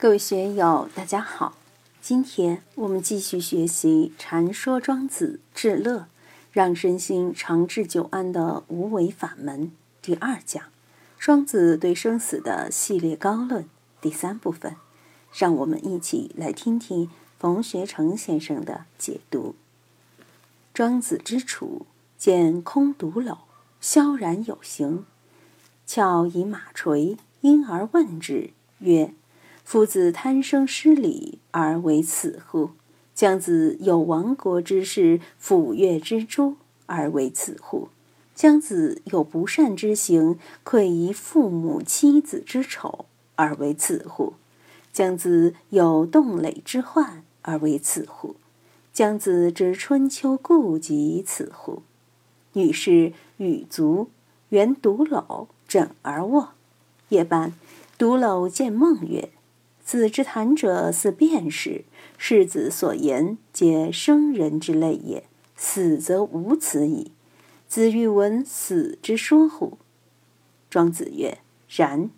各位学友，大家好！今天我们继续学习《禅说庄子治乐，让身心长治久安的无为法门》第二讲，庄子对生死的系列高论第三部分。让我们一起来听听冯学成先生的解读。庄子之处，见空独篓，萧然有形。翘以马垂，因而问之，曰：夫子贪生失礼而为此乎？将子有亡国之事，抚越之诛而为此乎？将子有不善之行，愧于父母妻子之丑而为此乎？将子有动累之患而为此乎？将子之春秋故及此乎？女士与足，原独篓，枕而卧。夜半，独篓见梦曰。子之谈者，似辩士。世子所言，皆生人之类也。死则无此矣。子欲闻死之说乎？庄子曰：“然。”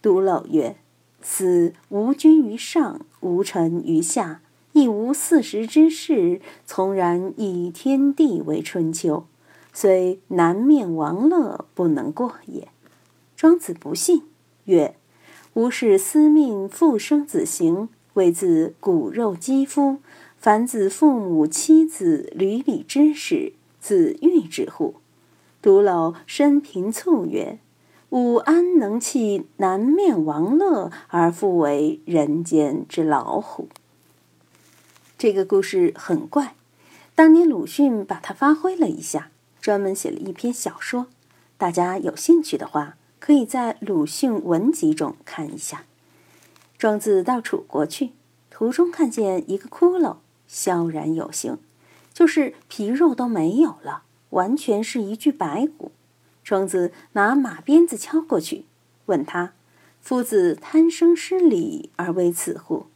独篓曰：“死无君于上，无臣于下，亦无四时之事，从然以天地为春秋，虽南面王乐，不能过也。”庄子不信，曰。吾是司命复生子行，为子骨肉肌肤，凡子父母妻子履礼之事，子欲之乎？独老身贫蹙曰：“吾安能弃南面王乐，而复为人间之老虎？”这个故事很怪，当年鲁迅把它发挥了一下，专门写了一篇小说。大家有兴趣的话。可以在鲁迅文集中看一下。庄子到楚国去，途中看见一个骷髅，萧然有形，就是皮肉都没有了，完全是一具白骨。庄子拿马鞭子敲过去，问他：“夫子贪生失礼而为此乎？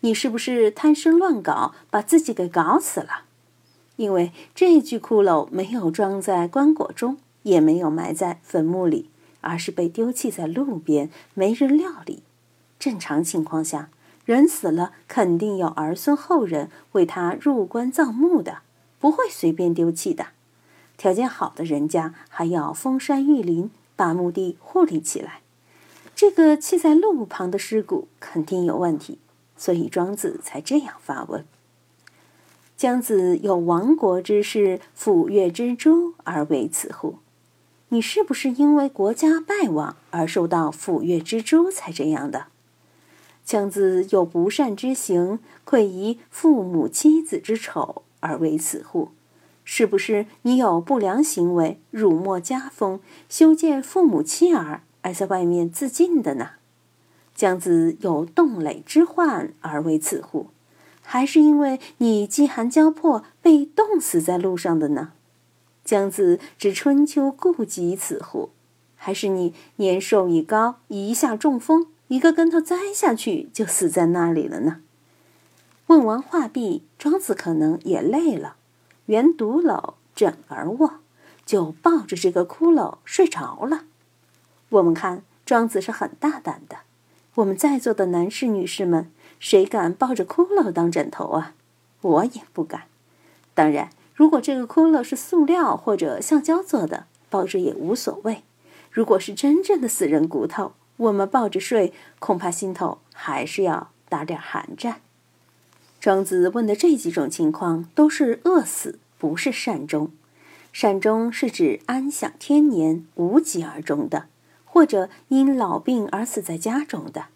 你是不是贪生乱搞，把自己给搞死了？因为这具骷髅没有装在棺椁中，也没有埋在坟墓里。”而是被丢弃在路边，没人料理。正常情况下，人死了肯定有儿孙后人为他入棺葬墓的，不会随便丢弃的。条件好的人家还要封山育林，把墓地护理起来。这个弃在路旁的尸骨肯定有问题，所以庄子才这样发问：“姜子有亡国之事，抚越之诛，而为此乎？”你是不是因为国家败亡而受到抚越之诛才这样的？姜子有不善之行，愧于父母妻子之丑而为此乎？是不是你有不良行为，辱没家风，修建父母妻儿而在外面自尽的呢？姜子有冻垒之患而为此乎？还是因为你饥寒交迫被冻死在路上的呢？江子之春秋故及此乎？还是你年寿已高，一下中风，一个跟头栽下去就死在那里了呢？问完话毕，庄子可能也累了，原独篓枕而卧，就抱着这个骷髅睡着了。我们看庄子是很大胆的。我们在座的男士、女士们，谁敢抱着骷髅当枕头啊？我也不敢。当然。如果这个骷髅是塑料或者橡胶做的，抱着也无所谓。如果是真正的死人骨头，我们抱着睡，恐怕心头还是要打点寒战。庄子问的这几种情况都是饿死，不是善终。善终是指安享天年、无疾而终的，或者因老病而死在家中的。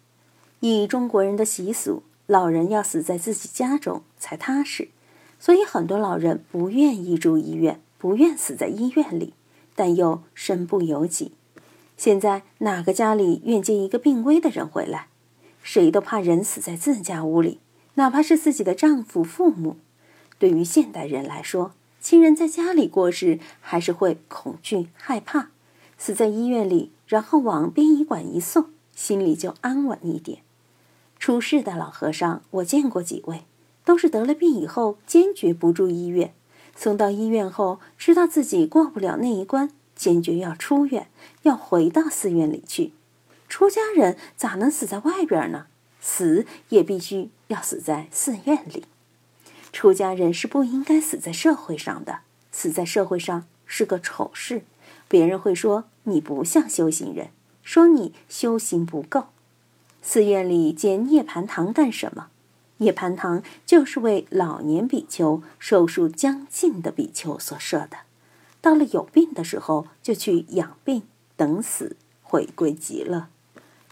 以中国人的习俗，老人要死在自己家中才踏实。所以很多老人不愿意住医院，不愿死在医院里，但又身不由己。现在哪个家里愿接一个病危的人回来？谁都怕人死在自家屋里，哪怕是自己的丈夫、父母。对于现代人来说，亲人在家里过世，还是会恐惧害怕；死在医院里，然后往殡仪馆一送，心里就安稳一点。出事的老和尚，我见过几位。都是得了病以后，坚决不住医院。送到医院后，知道自己过不了那一关，坚决要出院，要回到寺院里去。出家人咋能死在外边呢？死也必须要死在寺院里。出家人是不应该死在社会上的，死在社会上是个丑事，别人会说你不像修行人，说你修行不够。寺院里建涅盘堂干什么？涅盘堂就是为老年比丘、寿数将近的比丘所设的。到了有病的时候，就去养病，等死，回归极乐。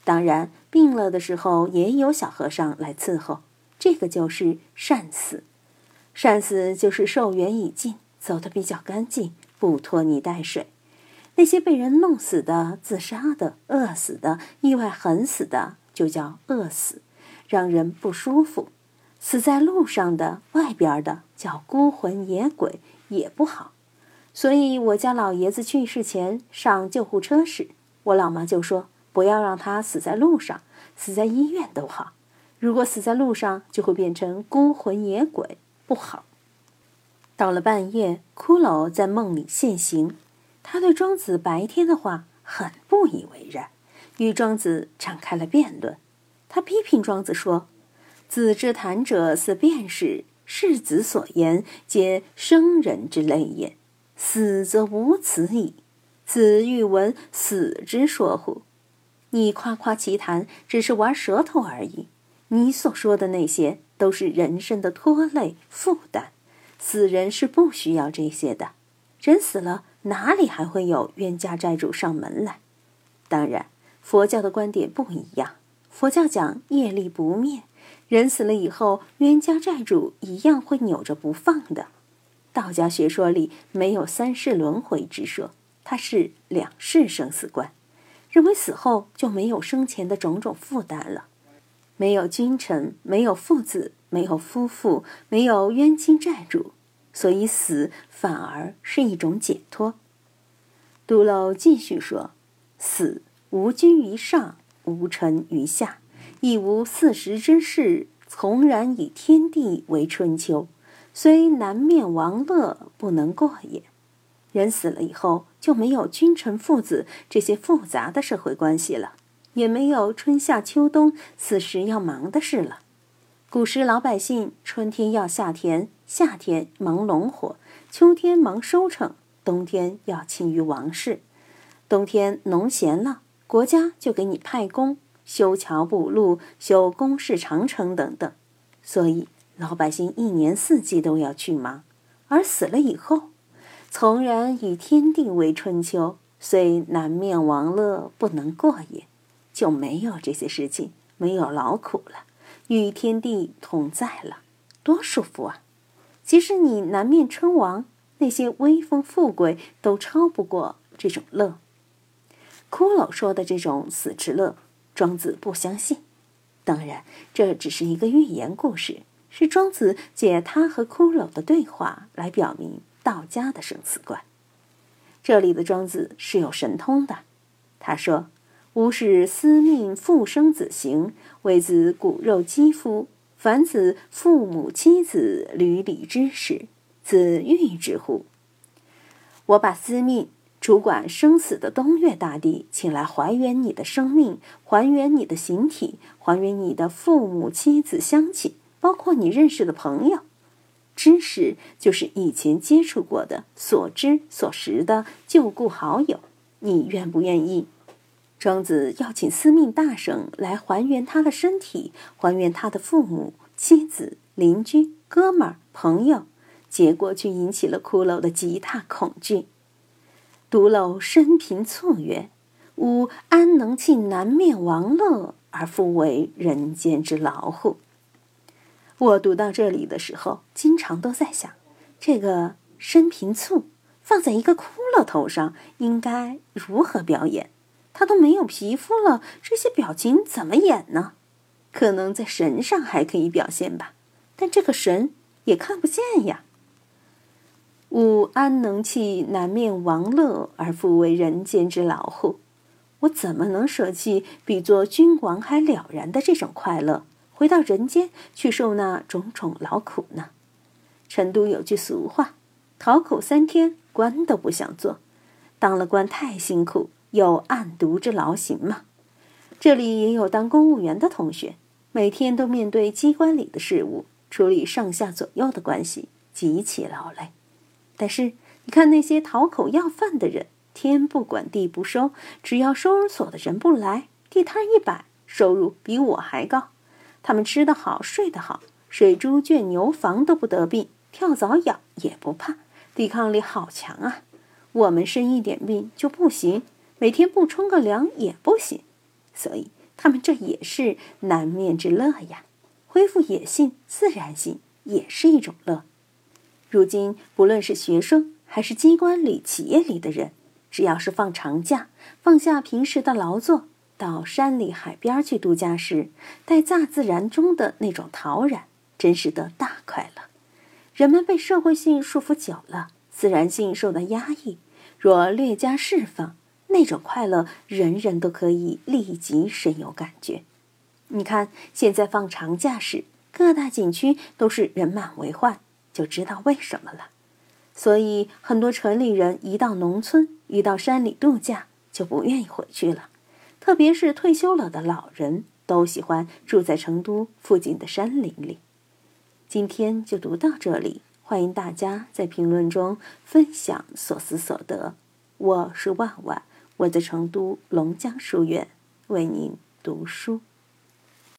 当然，病了的时候也有小和尚来伺候，这个就是善死。善死就是寿元已尽，走得比较干净，不拖泥带水。那些被人弄死的、自杀的、饿死的、意外横死的。就叫饿死，让人不舒服；死在路上的、外边的叫孤魂野鬼，也不好。所以我家老爷子去世前上救护车时，我老妈就说：“不要让他死在路上，死在医院都好。如果死在路上，就会变成孤魂野鬼，不好。”到了半夜，骷髅在梦里现形，他对庄子白天的话很不以为然。与庄子展开了辩论，他批评庄子说：“子之谈者，似辩士；世子所言，皆生人之类也。死则无此矣。子欲闻死之说乎？你夸夸其谈，只是玩舌头而已。你所说的那些，都是人生的拖累负担。死人是不需要这些的。人死了，哪里还会有冤家债主上门来？当然。”佛教的观点不一样，佛教讲业力不灭，人死了以后，冤家债主一样会扭着不放的。道家学说里没有三世轮回之说，它是两世生死观，认为死后就没有生前的种种负担了，没有君臣，没有父子，没有夫妇，没有冤亲债主，所以死反而是一种解脱。杜楼继续说，死。无君于上，无臣于下，亦无四时之事，从然以天地为春秋，虽南面王乐，不能过也。人死了以后，就没有君臣父子这些复杂的社会关系了，也没有春夏秋冬四时要忙的事了。古时老百姓，春天要下田，夏天忙农活，秋天忙收成，冬天要勤于王事。冬天农闲了。国家就给你派工，修桥补路、修工事长城等等，所以老百姓一年四季都要去忙。而死了以后，从然与天地为春秋，虽南面王乐不能过也，就没有这些事情，没有劳苦了，与天地同在了，多舒服啊！即使你南面称王，那些威风富贵都超不过这种乐。骷髅说的这种死之乐，庄子不相信。当然，这只是一个寓言故事，是庄子借他和骷髅的对话来表明道家的生死观。这里的庄子是有神通的。他说：“吾使司命复生子行，为子骨肉肌肤，凡子父母妻子履礼之事，子欲之乎？我把司命。”主管生死的东岳大帝，请来还原你的生命，还原你的形体，还原你的父母、妻子、乡亲，包括你认识的朋友。知识就是以前接触过的、所知所识的旧故好友。你愿不愿意？庄子要请司命大圣来还原他的身体，还原他的父母、妻子、邻居、哥们儿、朋友，结果却引起了骷髅的极大恐惧。独漏生平促曰：“吾安能弃南面王乐，而复为人间之劳乎？”我读到这里的时候，经常都在想，这个生平醋放在一个骷髅头上，应该如何表演？他都没有皮肤了，这些表情怎么演呢？可能在神上还可以表现吧，但这个神也看不见呀。吾安能弃南面王乐而复为人间之劳乎？我怎么能舍弃比做君王还了然的这种快乐，回到人间去受那种种劳苦呢？成都有句俗话：“讨口三天，官都不想做。”当了官太辛苦，有案牍之劳形嘛。这里也有当公务员的同学，每天都面对机关里的事务，处理上下左右的关系，极其劳累。但是，你看那些讨口要饭的人，天不管地不收，只要收容所的人不来，地摊一摆，收入比我还高。他们吃得好，睡得好，水猪圈牛房都不得病，跳蚤咬也不怕，抵抗力好强啊！我们生一点病就不行，每天不冲个凉也不行，所以他们这也是难面之乐呀。恢复野性、自然性也是一种乐。如今，不论是学生还是机关里、企业里的人，只要是放长假，放下平时的劳作，到山里、海边去度假时，在大自然中的那种陶然，真是得大快乐。人们被社会性束缚久了，自然性受到压抑，若略加释放，那种快乐，人人都可以立即深有感觉。你看，现在放长假时，各大景区都是人满为患。就知道为什么了，所以很多城里人一到农村，一到山里度假，就不愿意回去了。特别是退休了的老人，都喜欢住在成都附近的山林里。今天就读到这里，欢迎大家在评论中分享所思所得。我是万万，我在成都龙江书院为您读书。